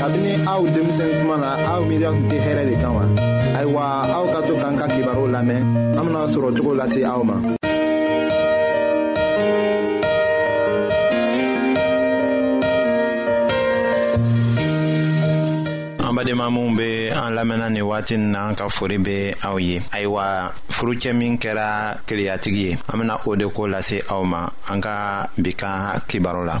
kabini aw denmisɛn kuma na aw miiriya tun tɛ hɛrɛ de kan wa ayiwa aw ka to k'an ka kibaruw lamɛn an bena sɔrɔ cogo lase aw ma an badenma minw be an lamɛnna ni waati n na an ka fori be aw ye ayiwa furucɛ min kɛra keleyatigi ye an bena o de ko lase aw ma an ka bi ka kibaro la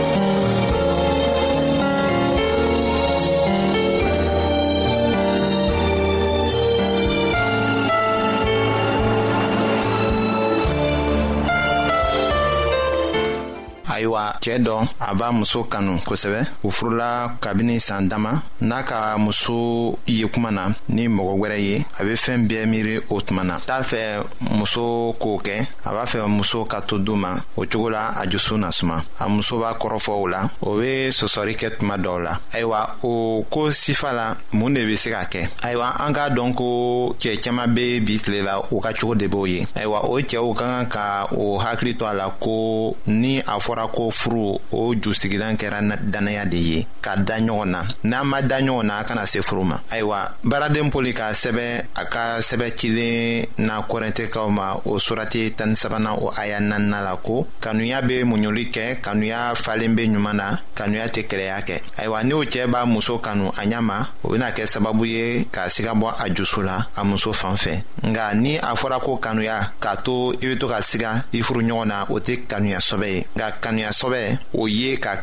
ayiwa cɛɛ dɔ a b'a muso kanu kosɛbɛ u furula kabini saan dama n'a ka muso ye kuma na ni mɔgɔ wɛrɛ ye a be fɛɛn bɛɛ miiri o tuma na t'a fɛ muso k'o kɛ a b'a fɛ muso ka to du ma o cogo la a jusu na suma a muso b'a kɔrɔfɔ o la o be sɔsɔri kɛ tuma dɔw la ayiwa o ko sifa la mun de be se ka kɛ ayiwa an k'a dɔn ko cɛɛ caaman be bi tile la u ka cogo de b'o ye ayiwa o cɛɛw ka kan ka o hakili to a la ko ni a fɔra ko furu o jusigilan kɛra dannaya de ye ka da ɲɔgɔn na n'an ma da ɲɔgɔn na a kana se furu ma ayiwa baaraden poli ka sɛbɛn a ka sɛbɛn cilen na kɔrɛntɛkaw ma o surati tani sabanan o aya nanina la ko kanuya bɛ muɲuli kɛ kanuya falen bɛ ɲuman na kanuya tɛ kɛlɛya kɛ ayiwa n'o cɛɛ b'a muso kanu a ɲa ma o bɛna kɛ sababu ye k'a siga bɔ a jusu la a muso fan fɛ nka ni a fɔra ko kanuya k'a to i bɛ to ka siga i furu ɲɔgɔn na o tɛ kanuya sɔbɛ ye nka kanuya sɔbɛ o ye ka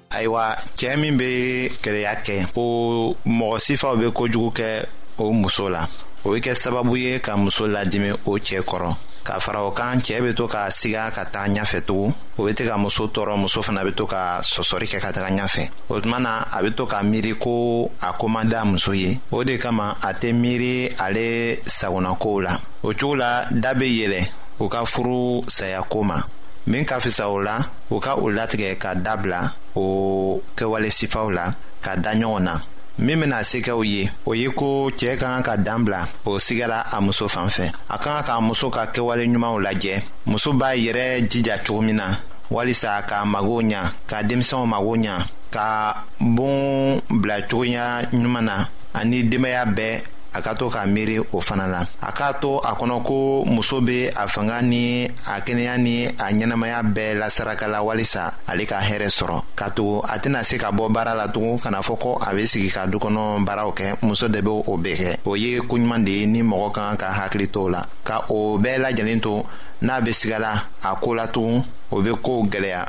ayiwa cɛɛ min be kereya kɛ ko mɔgɔ sifaw be kojugu kɛ o muso la o be kɛ sababu ye ka muso ladimi o cɛɛ kɔrɔ ka fara o kan cɛɛ be to k'a siga ka taga ɲafɛ tugun o be tɛ ka muso tɔɔrɔ muso fana be to ka sɔsɔri kɛ ka taga ɲafɛ o tuma na a be to ka miiri ko a ko man da muso ye o de kama a tɛ miiri ale sagonakow la o cogo la da be yɛlɛ u ka furu sɛ saya ko ma min ka fisa o la u ka u latigɛ ka dabila o kɛwale sifaw la ka da ɲɔgɔn na min bɛna sikɛw ye o ye ko cɛɛ ka kan ka dan bila o sigɛra a muso fan fɛ a ka kan k'a muso ka kɛwale ɲumanw lajɛ muso b'a yɛrɛ jija cogo min na walisa k'a mago ɲa ka denmisɛnw mago ɲa ka bon bila cogoya ɲuman na ani denbaya bɛɛ a ka to k'a miiri o fana na a k'a to a kɔnɔ ko muso be a fanga ni a kɛnɛya ni a ɲɛnamaya bɛɛ lasaraka la walisa ale ka hɛrɛ sɔrɔ ka tugu a tɛna se ka bɔ baara la tugun kana fɔ ko a be sigi ka du kɔnɔ baaraw kɛ muso de be o bɛɛ kɛ o ye koɲuman de ye ni mɔgɔ kan ka hakili to la ka o bɛɛ lajɛlen to n'a be sigala a ko la tugun o be koow gwɛlɛya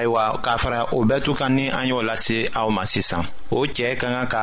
ayiwa k'a fara o bɛɛ tu kan ni an y'o lase aw ma sisan o cɛɛ ka kan ka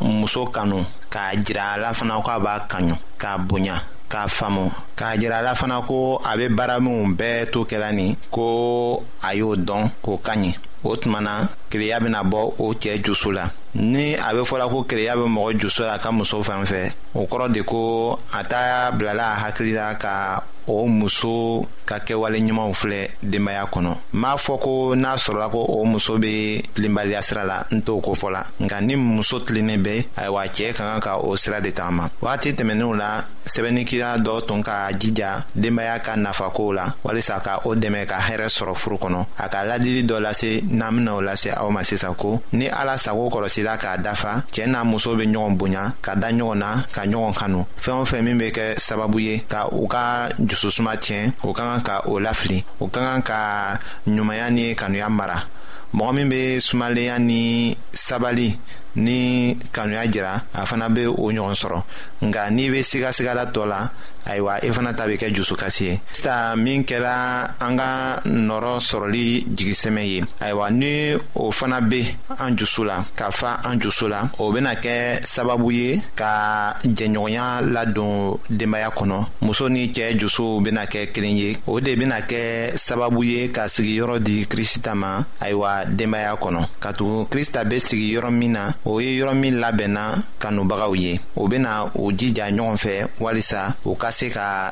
muso kanu k'a jira a la fana ko a b'a kaɲu k'a bonya k'a faamu k'a jira a la fana ko a be baara minw bɛɛ to kɛla nin ko a y'o dɔn k'o ka ɲi o tuma na keleya bena bɔ o cɛɛ jusu la ni a be fɔla ko keleya be mɔgɔ jusu la a ka muso fan fɛ o kɔrɔ de ko a ta bilala a hakili la ka o muso ka kɛwale ɲumanw filɛ denbaya kɔnɔ n b'a fɔ ko n'a sɔrɔla ko o muso be tilenbaliya sira la n t'o ko fɔ la nka ni muso tilennen bɛ ayiwa cɛɛ ka kan ka o sira de tagama wagati tɛmɛnenw la sɛbɛnnikira dɔ tun ka jija denbaya ka nafakow la walisa ka o dɛmɛ ka hɛrɛ sɔrɔ furu kɔnɔ a ka ladili dɔ lase n'an bena o lase aw ma sisan ko ni ala sago kɔlɔsila k'a dafa cɛɛ n'a muso be ɲɔgɔn bonya ka da ɲɔgɔn na ka ɲɔgɔn kanu fɛɛn o fɛn min be kɛ sababu ye ka u ka jususuma tiɲɛ o ka kan ka o lafili u ka kan ka ɲumanya ni kanuya mara mɔgɔ min be sumalenya ni sabali ni kanuya jira a fana be o ɲɔgɔn sɔrɔ nka n'i be sigasigala tɔ la ayiwa i e fana ta be kɛ jusukasi ye sisa min kɛra an ka nɔrɔ sɔrɔli jigisɛmɛ ye ayiwa ni o fana be an jusu la ka fa an jusu la o bena kɛ sababu ye ka jɛɲɔgɔnya ladon denbaya kɔnɔ muso ni cɛɛ jusuw bena kɛ kelen ye o de bena kɛ sababu ye ka sigiyɔrɔ di krista ma ayiwa denbaya kɔnɔ katugun krista be sigi yɔrɔ min na o ye yɔrɔ min labɛnna kanubagaw ye o bena u jija ɲɔgɔn fɛ walisa u ka se ka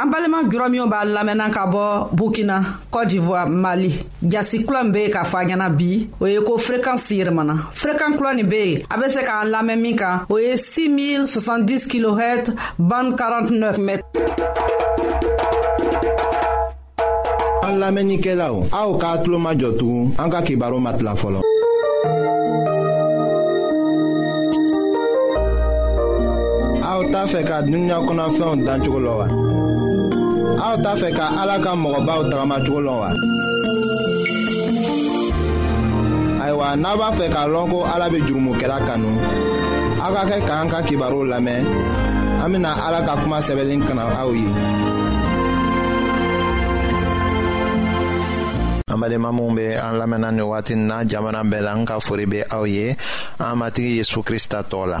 an balima jurɔmiyo b'a lamɛnna ka bɔ burkina cote d'ivoire mali jasi kula min be yen k'a fɔ a ɲɛna bi o ye ko frekansi yɛrɛmana frekan kula nin be yen a be se k'an lamɛn min kan o ye 6070 kilohɛt ban 49 mètre an lamɛnnikɛlaw aw k'a tulo majɔ tugun an ka kibaru ma tila fɔlɔ aw t'a fɛ ka a dunuya kɔnɔfɛnw dan cogo la wa aw t'a fɛ ka ala ka mɔgɔbaw tagama cogo la wa ayiwa n'a b'a fɛ k'a lɔn ko ala bɛ jurumokɛla kanu aw ka kɛ k'an ka kibaru lamɛn an bɛna ala ka kuma sɛbɛnlen kana aw ye. an balima minw bɛ an lamɛnna nin waati in na jamana bɛɛ la n ka fori bɛ aw ye an matigi yesu krista tɔgɔ la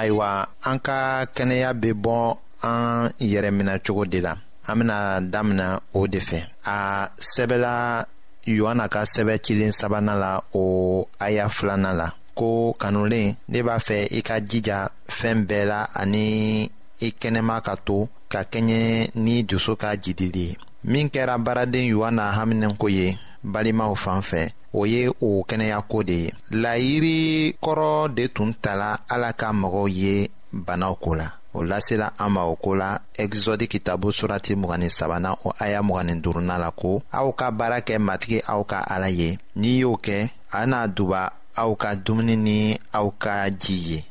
ayiwa an ka kɛnɛya bɛ bɔ an yɛrɛ mina cogo de la an bɛna damina o de fɛ a sɛbɛla yohana ka sɛbɛ cilen sabanan la o aya filanan la ko kanulen ne b'a fɛ i ka jija fɛn bɛɛ la ani i kɛnɛma ka to ka kɛɲɛ ni dusu ka jidili ye min kɛra baaraden yohana haminɛko ye balimaw fan fɛ o ye o kɛnɛya ko de ye layiri kɔrɔ de tun tala ala ka mɔgɔw ye banaw ko la o lasela an ma o ko la ɛgizɔdi kitabu surati mgni sabana o aya mgni duruna la ko aw ka baara kɛ matigi aw ka ala ye n'i y'o kɛ a n'a duba aw ka dumuni ni aw ka ji ye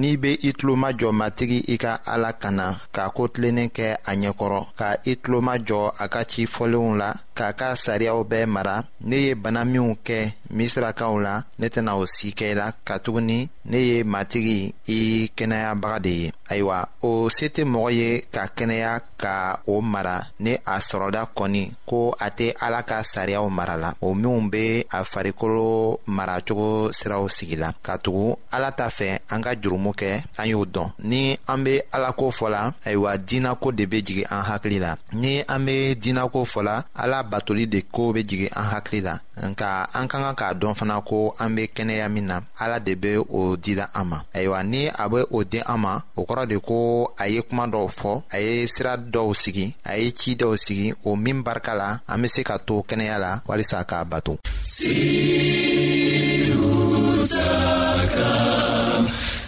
n'i be i tulomajɔ matigi i ka ala kana ka ko tilennen kɛ a ɲɛkɔrɔ ka i tulomajɔ a ka ci fɔlenw la k'a ka sariyaw bɛɛ mara ne ye bana minw kɛ misirakaw la ne tɛna o si kɛ i la katuguni ne ye matigi i kɛnɛyabaga de ye ayiwa o se tɛ mɔgɔ ye ka kɛnɛya ka o mara ni a sɔrɔda kɔni ko a tɛ ala ka sariyaw mara la o minw bɛ a farikolo maracogo siraw sigi la katugu ala ta fɛ an ka jurumu kɛ an y'o dɔn ni an bɛ alako fɔ la ayiwa diinako de bɛ jigin an hakili la ni an bɛ diinako fɔ la ala batoli de ko bɛ jigin an hakili la nka an ka kan k'a dɔn fana ko an bɛ kɛnɛya min na ala de bɛ o dila an ma ayiwa ni a bɛ o di an ma o kɔrɔ de ko a ye kuma dɔw fɔ a ye sira dɔw sigi a ye ci dɔw sigi o min barika la an bɛ se ka to kɛnɛya la walisa k'a bato. Siruta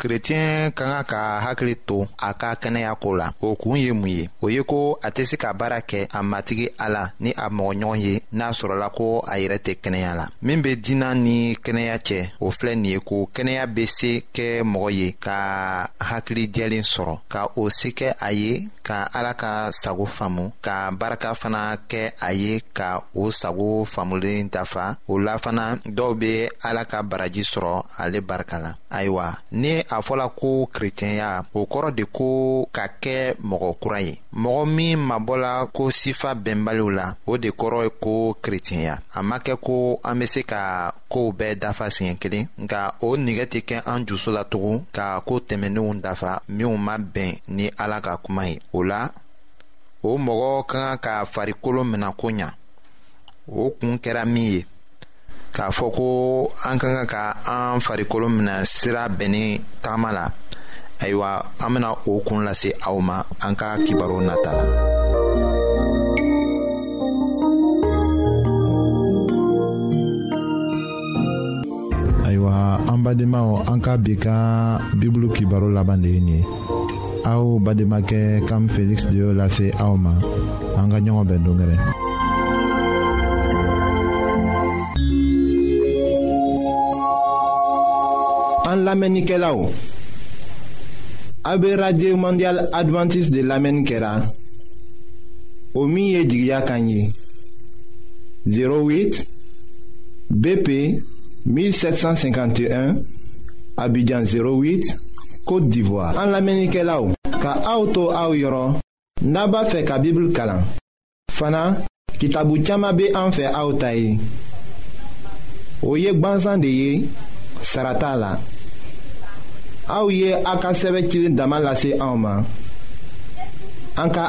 kretiyɛn ka kan ka hakili to a ka kɛnɛya ko la o kun ye mun ye o ye ko a tɛ se ka baara kɛ a matigi ala ni a mɔgɔɲɔgɔn ye n'a sɔrɔla ko a yɛrɛ tɛ kɛnɛya la min bɛ diina ni kɛnɛya cɛ o filɛ nin ye ko kɛnɛya bɛ se kɛ mɔgɔ ye ka hakili jɛlen sɔrɔ ka o se kɛ a ye ka ala ka sago faamu ka barika fana kɛ a ye ka o sago faamulen dafa o la fana dɔw bɛ ala ka baraji sɔrɔ ale barika la ayiwa ni a fɔla ko kerecɛnya o kɔrɔ de ko ka kɛ mɔgɔ kura ye mɔgɔ min mabɔla ko sifa bɛnbaliw la o de kɔrɔ ye ko kerecɛnya a ma kɛ ko an bɛ se ka kow bɛɛ dafa siɲɛ kelen nka o nigɛ tɛ kɛ an jusu la tugun ka ko tɛmɛnenw dafa minw ma bɛn ni ala ka kuma ye o la o mɔgɔ ka kan ka farikolo minɛ ko ɲa o kun kɛra min ye k'a fɔ ko an ka kan ka an farikolo minɛ sira bɛnnen taama la ayiwa an bɛna o kun lase aw ma an ka kibaru nata la. ayiwa an badenmaw an ka bi ka bibulu kibaro laban de ye nin ye aw bademakɛ kam feliksi de y'o lase aw ma an ka ɲɔgɔn bɛn dongɛrɛ an lamɛnnikɛlaw AB Radio Mondial Adventiste de l'Amen Kera. o min ye jigiya kan ye 08 BP 1751 Abidjan 08 Côte d'Ivoire an lamɛnnikɛlaw ka aw to aw yɔrɔ n'a b'a fɛ ka bibulu kalan fana kitabu caman bɛ an fɛ aw ta ye o ye gbansan de ye sara t'a la aw ye aw ka sɛbɛn cilen dama lase anw ma an ka